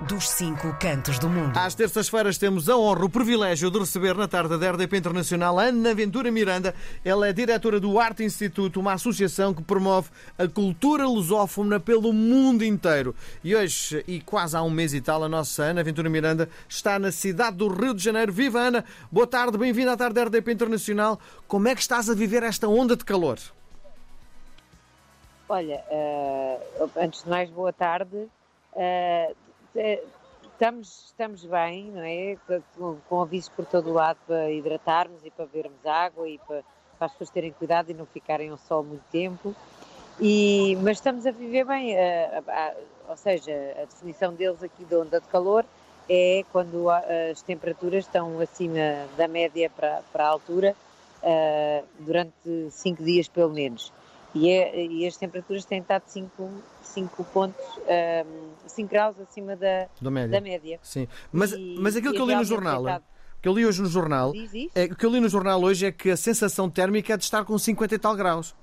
dos cinco cantos do mundo. Às terças-feiras temos a honra, o privilégio de receber na tarde da RDP Internacional Ana Ventura Miranda. Ela é diretora do Arte Instituto, uma associação que promove a cultura lusófona pelo mundo inteiro. E hoje, e quase há um mês e tal, a nossa Ana Ventura Miranda está na cidade do Rio de Janeiro. Viva Ana! Boa tarde, bem-vinda à tarde da RDP Internacional. Como é que estás a viver esta onda de calor? Olha, uh, antes de mais, boa tarde. Uh, estamos, estamos bem, não é? Com, com avisos por todo o lado para hidratarmos e para bebermos água e para, para as pessoas terem cuidado e não ficarem ao sol muito tempo. E, mas estamos a viver bem, ou seja, a definição deles aqui de onda de calor é quando as temperaturas estão acima da média para, para a altura uh, durante cinco dias pelo menos. E, é, e as temperaturas têm estado 5 pontos, um, 5 graus acima da, da, média. da média. Sim, mas, e, mas aquilo que eu li no jornal, que eu li hoje no jornal, é, o que eu li no jornal hoje é que a sensação térmica é de estar com 50 e tal graus.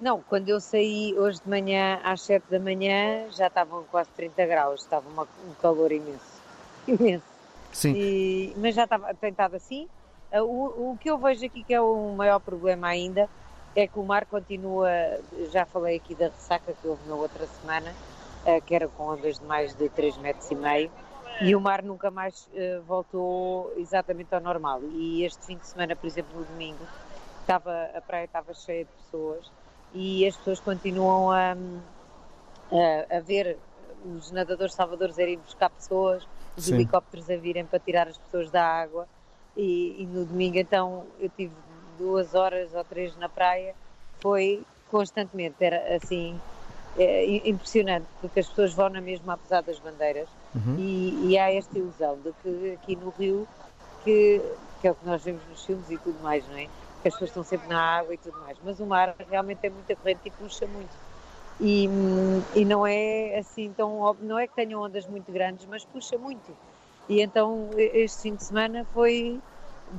Não, quando eu saí hoje de manhã, às 7 da manhã, já estavam quase 30 graus, estava uma, um calor imenso. Imenso. Sim. E, mas já estava, tem estado assim. O, o que eu vejo aqui que é o maior problema ainda é que o mar continua, já falei aqui da ressaca que houve na outra semana, eh, que era com ondas de mais de 3 metros e meio, e o mar nunca mais eh, voltou exatamente ao normal. E este fim de semana, por exemplo, no domingo, estava, a praia estava cheia de pessoas e as pessoas continuam a, a, a ver os nadadores salvadores a irem buscar pessoas, os Sim. helicópteros a virem para tirar as pessoas da água. E, e, no domingo então eu tive duas horas ou três na praia, foi constantemente, era assim, é, impressionante, porque as pessoas vão na mesma apesar das bandeiras uhum. e, e, há esta ilusão de que aqui no Rio, que, que é o que nós vemos nos filmes e tudo mais, não é? Que as pessoas estão sempre na água e tudo mais, mas o mar realmente é muita corrente e puxa muito. E, e não é assim tão não é que tenham ondas muito grandes, mas puxa muito. E então este fim de semana foi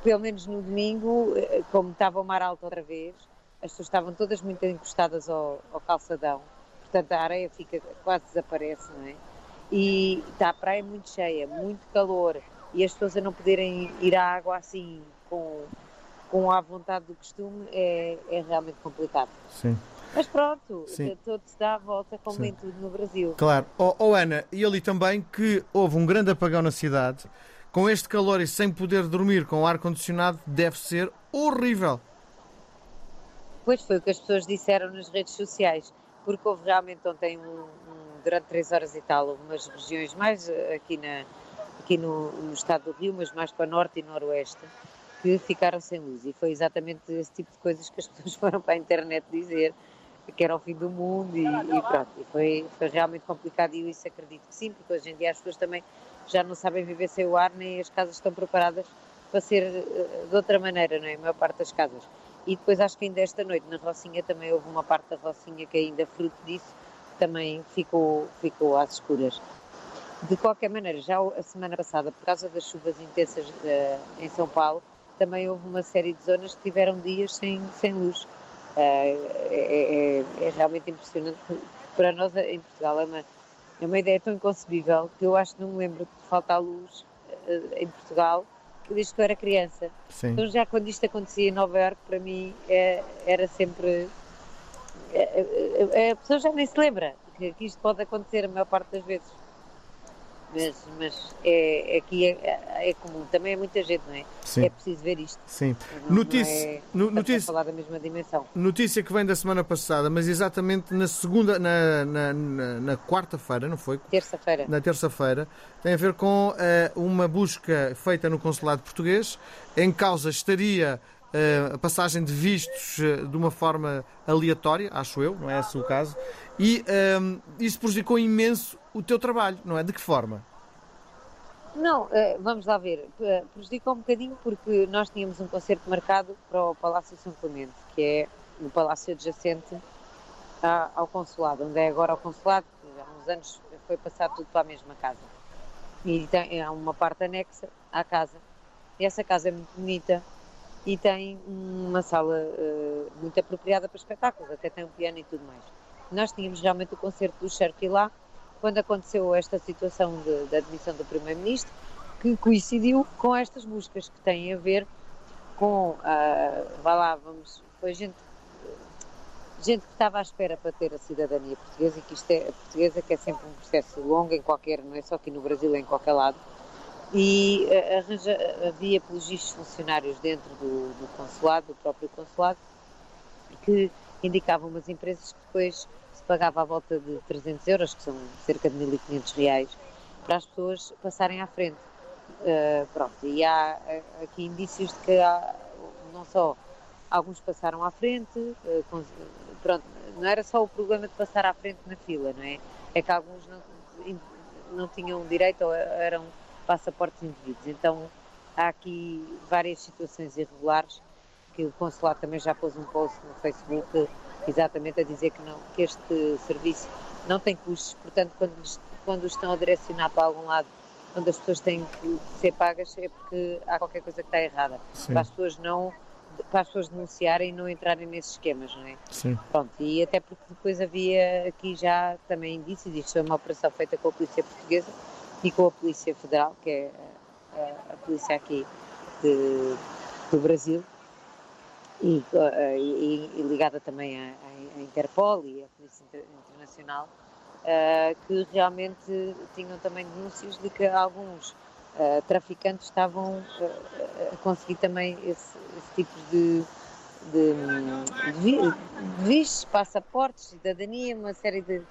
pelo menos no domingo, eh, como estava o mar alto outra vez, as pessoas estavam todas muito encostadas ao, ao calçadão, portanto a areia fica, quase desaparece, não é? E está a praia muito cheia, muito calor, e as pessoas a não poderem ir à água assim, com, com a vontade do costume, é, é realmente complicado. Sim. Mas pronto, Sim. todo se dá a volta como Sim. em tudo no Brasil. Claro. Oh, oh, Ana, e ali também que houve um grande apagão na cidade com este calor e sem poder dormir com ar-condicionado, deve ser horrível. Pois foi o que as pessoas disseram nas redes sociais, porque houve realmente ontem, um, um, durante três horas e tal, algumas regiões mais eh, aqui, na, aqui no, no estado do Rio, mas mais para norte e noroeste, que ficaram sem luz. E foi exatamente esse tipo de coisas que as pessoas foram para a internet dizer, que era o fim do mundo e, e pronto. E foi, foi realmente complicado e eu isso acredito que sim, porque hoje em dia as pessoas também já não sabem viver sem o ar, nem as casas estão preparadas para ser eh, de outra maneira, não é? A maior parte das casas. E depois acho que ainda esta noite na Rocinha também houve uma parte da Rocinha que ainda fruto disso também ficou, ficou às escuras. De qualquer maneira, já a semana passada, por causa das chuvas intensas uh, em São Paulo, também houve uma série de zonas que tiveram dias sem, sem luz. Uh, é, é, é, realmente impressionante. Para nós em Portugal é uma, é uma ideia tão inconcebível que eu acho que não me lembro de faltar luz uh, em Portugal desde que eu era criança. Sim. Então já quando isto acontecia em Nova Iorque, para mim é, era sempre... É, é, a pessoa já nem se lembra que, que isto pode acontecer a maior parte das vezes mas, mas é, aqui é, é, comum, também é muita gente, não é? Sim. É preciso ver isto. Sim. Não, notícia, não é, notícia, falar da mesma dimensão. Notícia que vem da semana passada, mas exatamente na segunda, na, na, na, na quarta-feira, não foi? Terça-feira. Na terça-feira, tem a ver com uh, uma busca feita no consulado português. Em causa estaria uh, a passagem de vistos uh, de uma forma aleatória, acho eu, não é esse o caso, e isso prejudicou imenso o teu trabalho, não é? De que forma? Não, eh, vamos lá ver. Eh, prejudicou um bocadinho porque nós tínhamos um concerto marcado para o Palácio São Clemente, que é o palácio adjacente ao consulado, onde é agora o consulado, há uns anos foi passado tudo para a mesma casa. E tem, há uma parte anexa à casa. E essa casa é muito bonita e tem uma sala uh, muito apropriada para espetáculos, até tem um piano e tudo mais. Nós tínhamos realmente o concerto do Cherky lá, quando aconteceu esta situação da admissão do Primeiro-Ministro, que coincidiu com estas buscas que têm a ver com, uh, vá lá, vamos, foi gente, gente que estava à espera para ter a cidadania portuguesa e que isto é, portuguesa que é sempre um processo longo em qualquer, não é só aqui no Brasil, é em qualquer lado, e uh, arranja, havia pelos vistos funcionários dentro do, do consulado, do próprio consulado, que indicavam umas empresas que depois se pagava à volta de 300 euros, que são cerca de 1.500 reais, para as pessoas passarem à frente. Uh, pronto, e há aqui indícios de que há, não só alguns passaram à frente, uh, com, pronto, não era só o problema de passar à frente na fila, não é? É que alguns não, não tinham direito ou eram passaportes indevidos. Então há aqui várias situações irregulares que o consulado também já pôs um post no Facebook exatamente a dizer que, não, que este serviço não tem custos, portanto, quando, quando estão a direcionar para algum lado onde as pessoas têm que ser pagas é porque há qualquer coisa que está errada. Sim. Para as pessoas não para as pessoas denunciarem e não entrarem nesses esquemas, não é? Sim. Pronto, e até porque depois havia aqui já também indícios, isto foi uma operação feita com a Polícia Portuguesa e com a Polícia Federal, que é a, a polícia aqui de, do Brasil, e, e, e ligada também à, à, Interpol e à Polícia Internacional, uh, que realmente tinham também denúncias de que alguns uh, traficantes estavam a conseguir também esse, esse tipo de, de, de, de vistos, passaportes, cidadania, uma série de,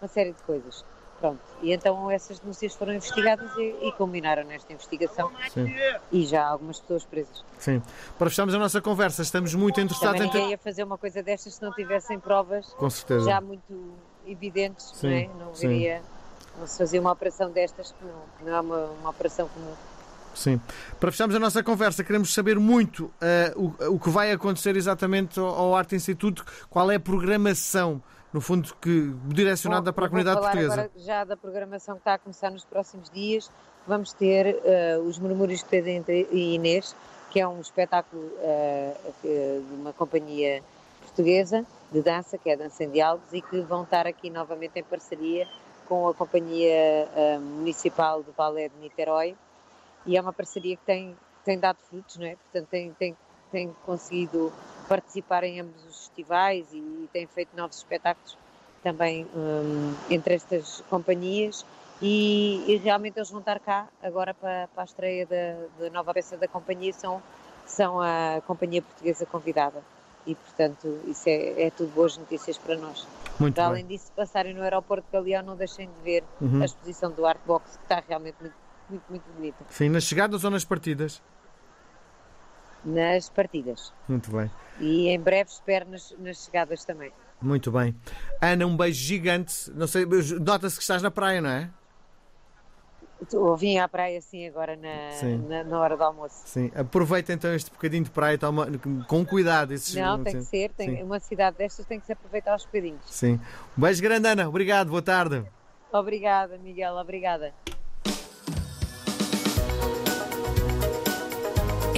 uma série de coisas. Pronto, e então essas denúncias foram investigadas e, e culminaram nesta investigação Sim. e já há algumas pessoas presas. Sim. Para fecharmos a nossa conversa, estamos muito interessados Também ninguém em. ia fazer uma coisa destas se não tivessem provas Com certeza. já muito evidentes, Sim. não é? Não viria. Não se fazia uma operação destas, que não, não é uma, uma operação comum. Sim. Para fecharmos a nossa conversa, queremos saber muito uh, o, o que vai acontecer exatamente ao, ao Arte Instituto, qual é a programação no fundo, que direcionada Bom, para a comunidade portuguesa. Agora já da programação que está a começar nos próximos dias, vamos ter uh, os Murmúrios de Pedro e Inês, que é um espetáculo uh, de uma companhia portuguesa de dança, que é a Dança em Diálogos, e que vão estar aqui novamente em parceria com a Companhia Municipal de Balé de Niterói, e é uma parceria que tem, tem dado frutos, não é? Portanto, tem, tem, tem conseguido participar em ambos os festivais e, e tem feito novos espetáculos também um, entre estas companhias e, e, realmente eles vão estar cá agora para, para a estreia da, da, nova peça da companhia são, são a companhia portuguesa convidada e portanto isso é, é tudo boas notícias para nós. Muito para bem. além disso, passarem no aeroporto de Galeão não deixem de ver uhum. a exposição do Artbox que está realmente muito, muito, muito bonita. Sim, nas chegadas ou nas partidas? nas partidas. Muito bem. E em breve espero nas, nas chegadas também. Muito bem. Ana, um beijo gigante. Não sei, nota-se que estás na praia, não é? Eu vim à praia assim agora na, na, na, hora do almoço. Sim, aproveita então este bocadinho de praia toma, com cuidado. Esses, não, tem que ser, tem, uma cidade destas tem que se aproveitar aos bocadinhos. Sim. Um beijo grande, Ana. Obrigado, boa tarde. Obrigada, Miguel, obrigada.